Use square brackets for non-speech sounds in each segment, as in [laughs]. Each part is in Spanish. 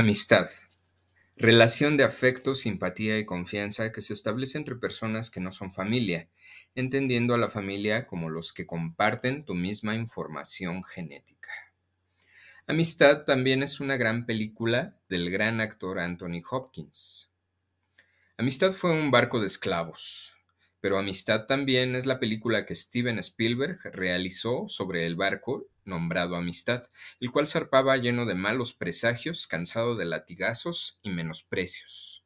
Amistad. Relación de afecto, simpatía y confianza que se establece entre personas que no son familia, entendiendo a la familia como los que comparten tu misma información genética. Amistad también es una gran película del gran actor Anthony Hopkins. Amistad fue un barco de esclavos, pero Amistad también es la película que Steven Spielberg realizó sobre el barco nombrado Amistad, el cual zarpaba lleno de malos presagios, cansado de latigazos y menosprecios.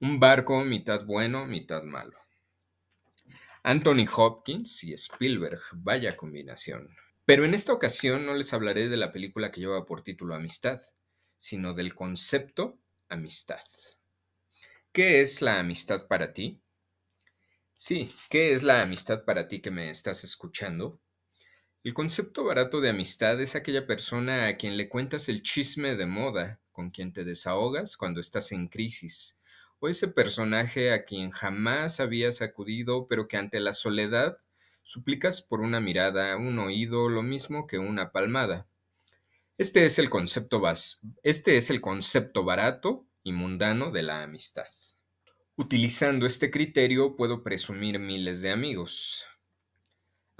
Un barco mitad bueno, mitad malo. Anthony Hopkins y Spielberg, vaya combinación. Pero en esta ocasión no les hablaré de la película que lleva por título Amistad, sino del concepto amistad. ¿Qué es la amistad para ti? Sí, ¿qué es la amistad para ti que me estás escuchando? El concepto barato de amistad es aquella persona a quien le cuentas el chisme de moda, con quien te desahogas cuando estás en crisis, o ese personaje a quien jamás habías acudido, pero que ante la soledad suplicas por una mirada, un oído, lo mismo que una palmada. Este es el concepto, este es el concepto barato y mundano de la amistad. Utilizando este criterio puedo presumir miles de amigos,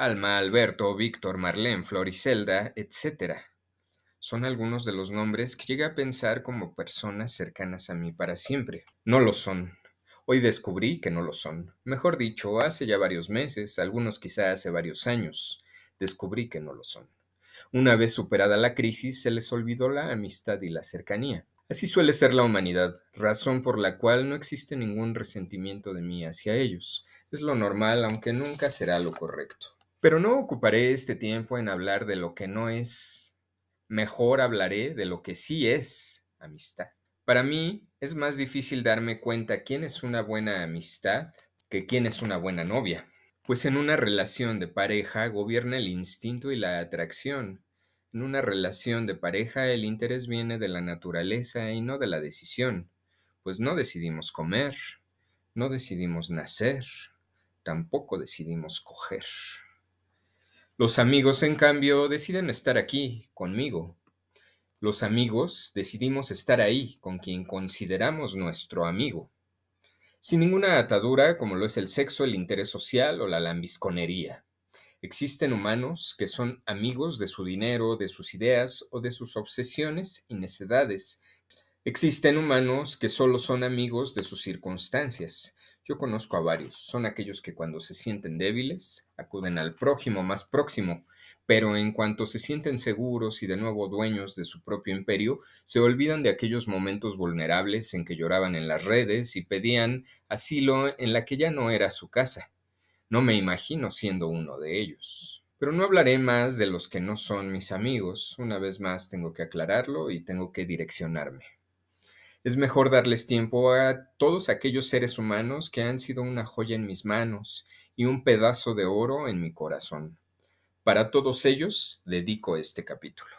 Alma, Alberto, Víctor, Marlene, Floricelda, etc. Son algunos de los nombres que llegué a pensar como personas cercanas a mí para siempre. No lo son. Hoy descubrí que no lo son. Mejor dicho, hace ya varios meses, algunos quizá hace varios años, descubrí que no lo son. Una vez superada la crisis, se les olvidó la amistad y la cercanía. Así suele ser la humanidad, razón por la cual no existe ningún resentimiento de mí hacia ellos. Es lo normal, aunque nunca será lo correcto. Pero no ocuparé este tiempo en hablar de lo que no es. Mejor hablaré de lo que sí es amistad. Para mí es más difícil darme cuenta quién es una buena amistad que quién es una buena novia. Pues en una relación de pareja gobierna el instinto y la atracción. En una relación de pareja el interés viene de la naturaleza y no de la decisión. Pues no decidimos comer, no decidimos nacer, tampoco decidimos coger. Los amigos, en cambio, deciden estar aquí, conmigo. Los amigos decidimos estar ahí, con quien consideramos nuestro amigo. Sin ninguna atadura, como lo es el sexo, el interés social o la lambisconería. Existen humanos que son amigos de su dinero, de sus ideas o de sus obsesiones y necedades. Existen humanos que solo son amigos de sus circunstancias, yo conozco a varios. Son aquellos que cuando se sienten débiles acuden al prójimo más próximo, pero en cuanto se sienten seguros y de nuevo dueños de su propio imperio, se olvidan de aquellos momentos vulnerables en que lloraban en las redes y pedían asilo en la que ya no era su casa. No me imagino siendo uno de ellos. Pero no hablaré más de los que no son mis amigos. Una vez más tengo que aclararlo y tengo que direccionarme. Es mejor darles tiempo a todos aquellos seres humanos que han sido una joya en mis manos y un pedazo de oro en mi corazón. Para todos ellos dedico este capítulo.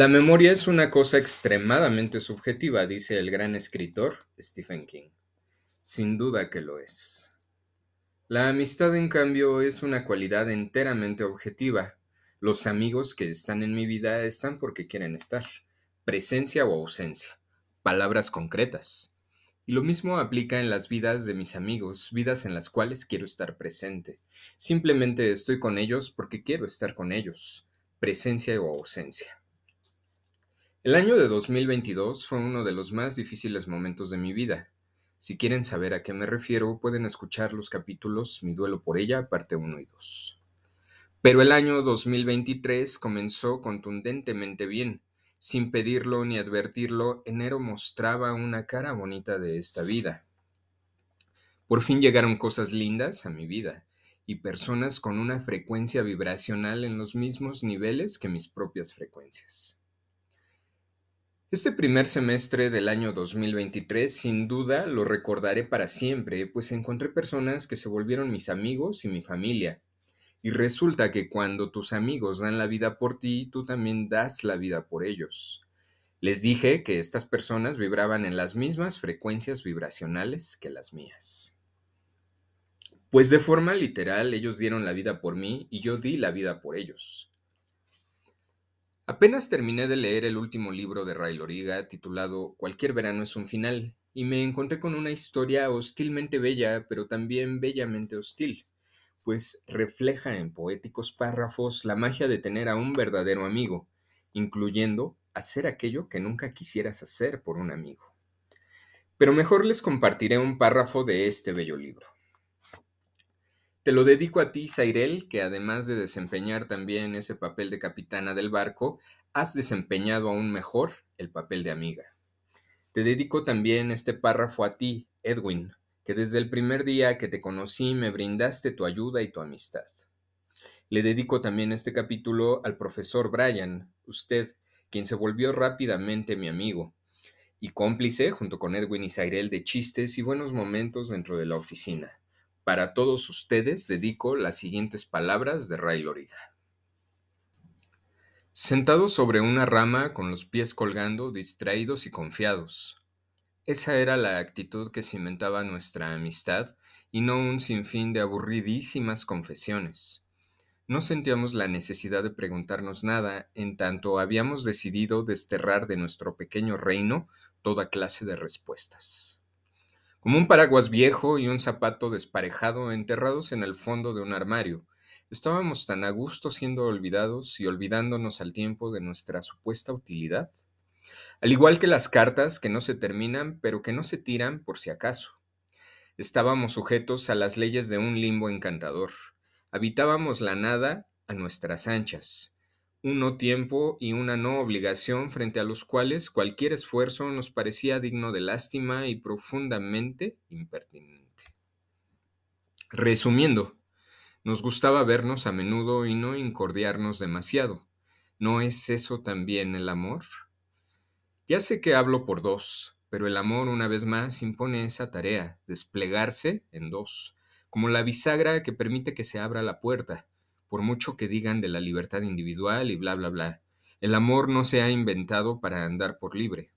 La memoria es una cosa extremadamente subjetiva, dice el gran escritor Stephen King. Sin duda que lo es. La amistad, en cambio, es una cualidad enteramente objetiva. Los amigos que están en mi vida están porque quieren estar. Presencia o ausencia. Palabras concretas. Y lo mismo aplica en las vidas de mis amigos, vidas en las cuales quiero estar presente. Simplemente estoy con ellos porque quiero estar con ellos. Presencia o ausencia. El año de 2022 fue uno de los más difíciles momentos de mi vida. Si quieren saber a qué me refiero, pueden escuchar los capítulos Mi duelo por ella, parte 1 y 2. Pero el año 2023 comenzó contundentemente bien. Sin pedirlo ni advertirlo, enero mostraba una cara bonita de esta vida. Por fin llegaron cosas lindas a mi vida y personas con una frecuencia vibracional en los mismos niveles que mis propias frecuencias. Este primer semestre del año 2023 sin duda lo recordaré para siempre, pues encontré personas que se volvieron mis amigos y mi familia. Y resulta que cuando tus amigos dan la vida por ti, tú también das la vida por ellos. Les dije que estas personas vibraban en las mismas frecuencias vibracionales que las mías. Pues de forma literal ellos dieron la vida por mí y yo di la vida por ellos. Apenas terminé de leer el último libro de Ray Loriga, titulado Cualquier verano es un final, y me encontré con una historia hostilmente bella, pero también bellamente hostil, pues refleja en poéticos párrafos la magia de tener a un verdadero amigo, incluyendo hacer aquello que nunca quisieras hacer por un amigo. Pero mejor les compartiré un párrafo de este bello libro. Te lo dedico a ti, Zairel, que además de desempeñar también ese papel de capitana del barco, has desempeñado aún mejor el papel de amiga. Te dedico también este párrafo a ti, Edwin, que desde el primer día que te conocí me brindaste tu ayuda y tu amistad. Le dedico también este capítulo al profesor Brian, usted, quien se volvió rápidamente mi amigo y cómplice, junto con Edwin y Zairel, de chistes y buenos momentos dentro de la oficina. Para todos ustedes dedico las siguientes palabras de Ray Loriga. Sentado sobre una rama con los pies colgando, distraídos y confiados. Esa era la actitud que cimentaba nuestra amistad y no un sinfín de aburridísimas confesiones. No sentíamos la necesidad de preguntarnos nada, en tanto habíamos decidido desterrar de nuestro pequeño reino toda clase de respuestas como un paraguas viejo y un zapato desparejado enterrados en el fondo de un armario. Estábamos tan a gusto siendo olvidados y olvidándonos al tiempo de nuestra supuesta utilidad. Al igual que las cartas que no se terminan pero que no se tiran por si acaso. Estábamos sujetos a las leyes de un limbo encantador. Habitábamos la nada a nuestras anchas un no tiempo y una no obligación frente a los cuales cualquier esfuerzo nos parecía digno de lástima y profundamente impertinente. Resumiendo, nos gustaba vernos a menudo y no incordiarnos demasiado. ¿No es eso también el amor? Ya sé que hablo por dos, pero el amor una vez más impone esa tarea, desplegarse en dos, como la bisagra que permite que se abra la puerta por mucho que digan de la libertad individual y bla, bla, bla. El amor no se ha inventado para andar por libre.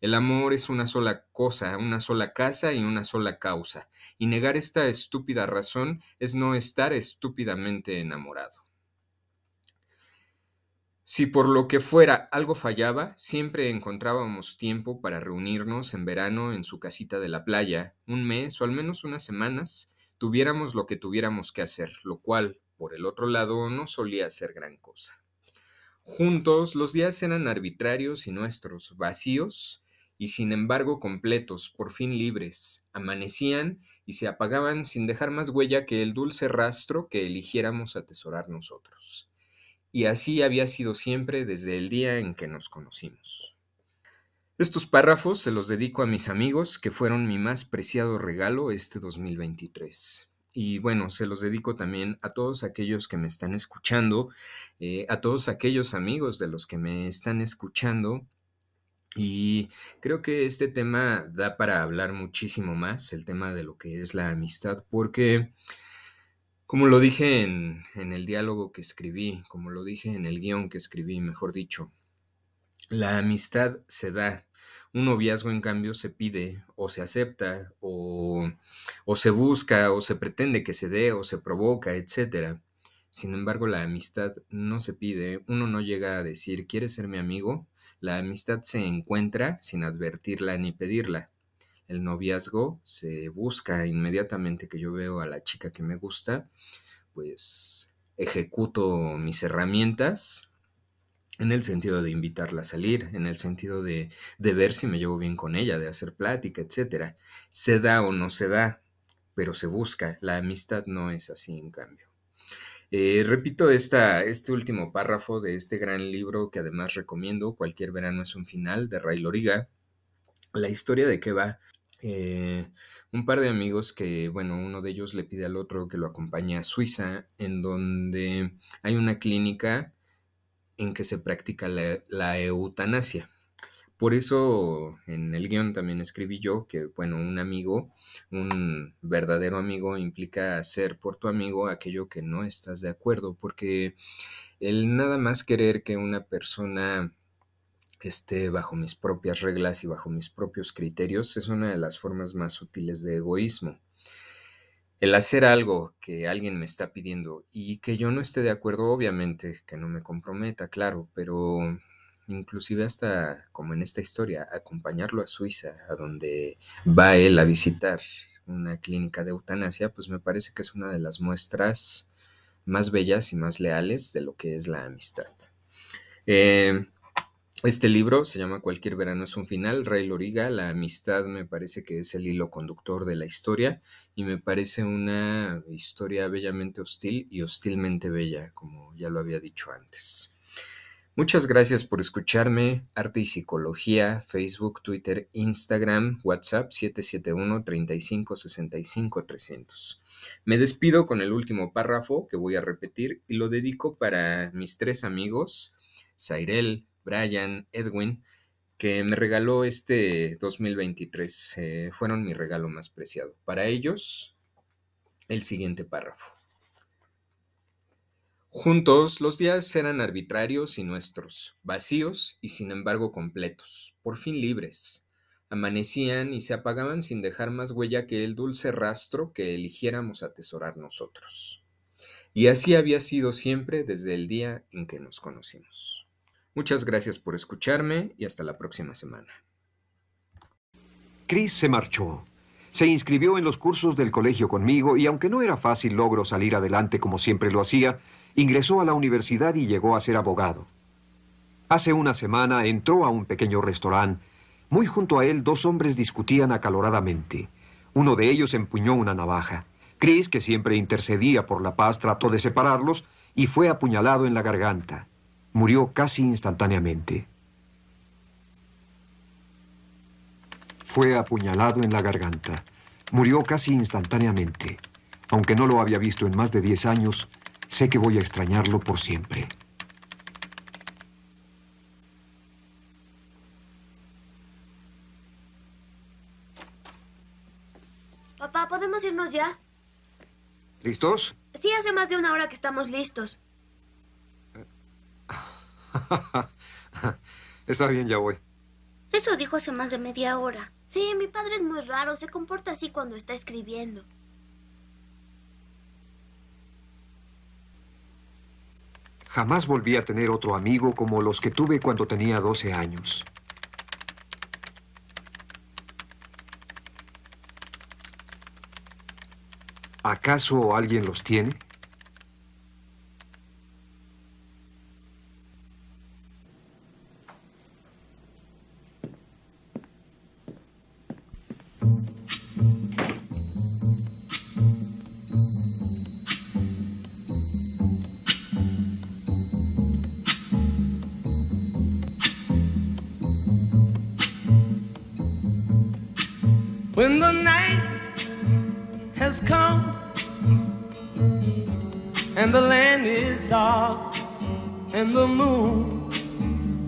El amor es una sola cosa, una sola casa y una sola causa, y negar esta estúpida razón es no estar estúpidamente enamorado. Si por lo que fuera algo fallaba, siempre encontrábamos tiempo para reunirnos en verano en su casita de la playa, un mes o al menos unas semanas, tuviéramos lo que tuviéramos que hacer, lo cual, por el otro lado, no solía ser gran cosa. Juntos los días eran arbitrarios y nuestros, vacíos y sin embargo completos, por fin libres, amanecían y se apagaban sin dejar más huella que el dulce rastro que eligiéramos atesorar nosotros. Y así había sido siempre desde el día en que nos conocimos. Estos párrafos se los dedico a mis amigos que fueron mi más preciado regalo este 2023. Y bueno, se los dedico también a todos aquellos que me están escuchando, eh, a todos aquellos amigos de los que me están escuchando. Y creo que este tema da para hablar muchísimo más, el tema de lo que es la amistad, porque como lo dije en, en el diálogo que escribí, como lo dije en el guion que escribí, mejor dicho, La amistad se da, un noviazgo en cambio se pide o se acepta o, o se busca o se pretende que se dé o se provoca, etc. Sin embargo, la amistad no se pide, uno no llega a decir, ¿quieres ser mi amigo? La amistad se encuentra sin advertirla ni pedirla. El noviazgo se busca inmediatamente que yo veo a la chica que me gusta, pues ejecuto mis herramientas en el sentido de invitarla a salir, en el sentido de, de ver si me llevo bien con ella, de hacer plática, etc. Se da o no se da, pero se busca. La amistad no es así, en cambio. Eh, repito esta, este último párrafo de este gran libro que además recomiendo, Cualquier verano es un final, de Ray Loriga. La historia de qué va. Eh, un par de amigos que, bueno, uno de ellos le pide al otro que lo acompañe a Suiza, en donde hay una clínica en que se practica la, la eutanasia. Por eso en el guion también escribí yo que, bueno, un amigo, un verdadero amigo implica hacer por tu amigo aquello que no estás de acuerdo, porque el nada más querer que una persona esté bajo mis propias reglas y bajo mis propios criterios es una de las formas más útiles de egoísmo. El hacer algo que alguien me está pidiendo y que yo no esté de acuerdo, obviamente, que no me comprometa, claro, pero inclusive hasta como en esta historia, acompañarlo a Suiza, a donde va él a visitar una clínica de eutanasia, pues me parece que es una de las muestras más bellas y más leales de lo que es la amistad. Eh, este libro se llama Cualquier verano es un final, Rey Loriga, la amistad me parece que es el hilo conductor de la historia y me parece una historia bellamente hostil y hostilmente bella, como ya lo había dicho antes. Muchas gracias por escucharme. Arte y Psicología, Facebook, Twitter, Instagram, WhatsApp 771 35 65 300. Me despido con el último párrafo que voy a repetir y lo dedico para mis tres amigos, Zairel, Brian, Edwin, que me regaló este 2023. Eh, fueron mi regalo más preciado. Para ellos, el siguiente párrafo. Juntos los días eran arbitrarios y nuestros, vacíos y sin embargo completos, por fin libres. Amanecían y se apagaban sin dejar más huella que el dulce rastro que eligiéramos atesorar nosotros. Y así había sido siempre desde el día en que nos conocimos. Muchas gracias por escucharme y hasta la próxima semana. Chris se marchó. Se inscribió en los cursos del colegio conmigo y aunque no era fácil logro salir adelante como siempre lo hacía, Ingresó a la universidad y llegó a ser abogado. Hace una semana entró a un pequeño restaurante. Muy junto a él dos hombres discutían acaloradamente. Uno de ellos empuñó una navaja. Chris, que siempre intercedía por la paz, trató de separarlos y fue apuñalado en la garganta. Murió casi instantáneamente. Fue apuñalado en la garganta. Murió casi instantáneamente. Aunque no lo había visto en más de diez años, Sé que voy a extrañarlo por siempre. Papá, ¿podemos irnos ya? ¿Listos? Sí, hace más de una hora que estamos listos. [laughs] Está bien, ya voy. Eso dijo hace más de media hora. Sí, mi padre es muy raro. Se comporta así cuando está escribiendo. Jamás volví a tener otro amigo como los que tuve cuando tenía 12 años. ¿Acaso alguien los tiene?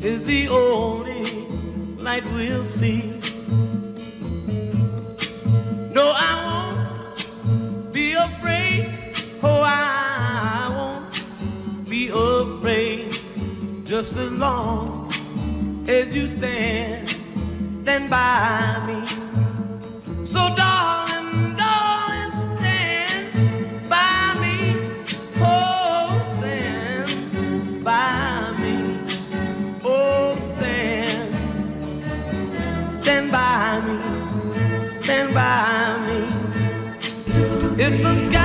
Is the only light we'll see. No, I won't be afraid. Oh, I won't be afraid just as long as you stand, stand by me. So, darling, Stand by me. If the sky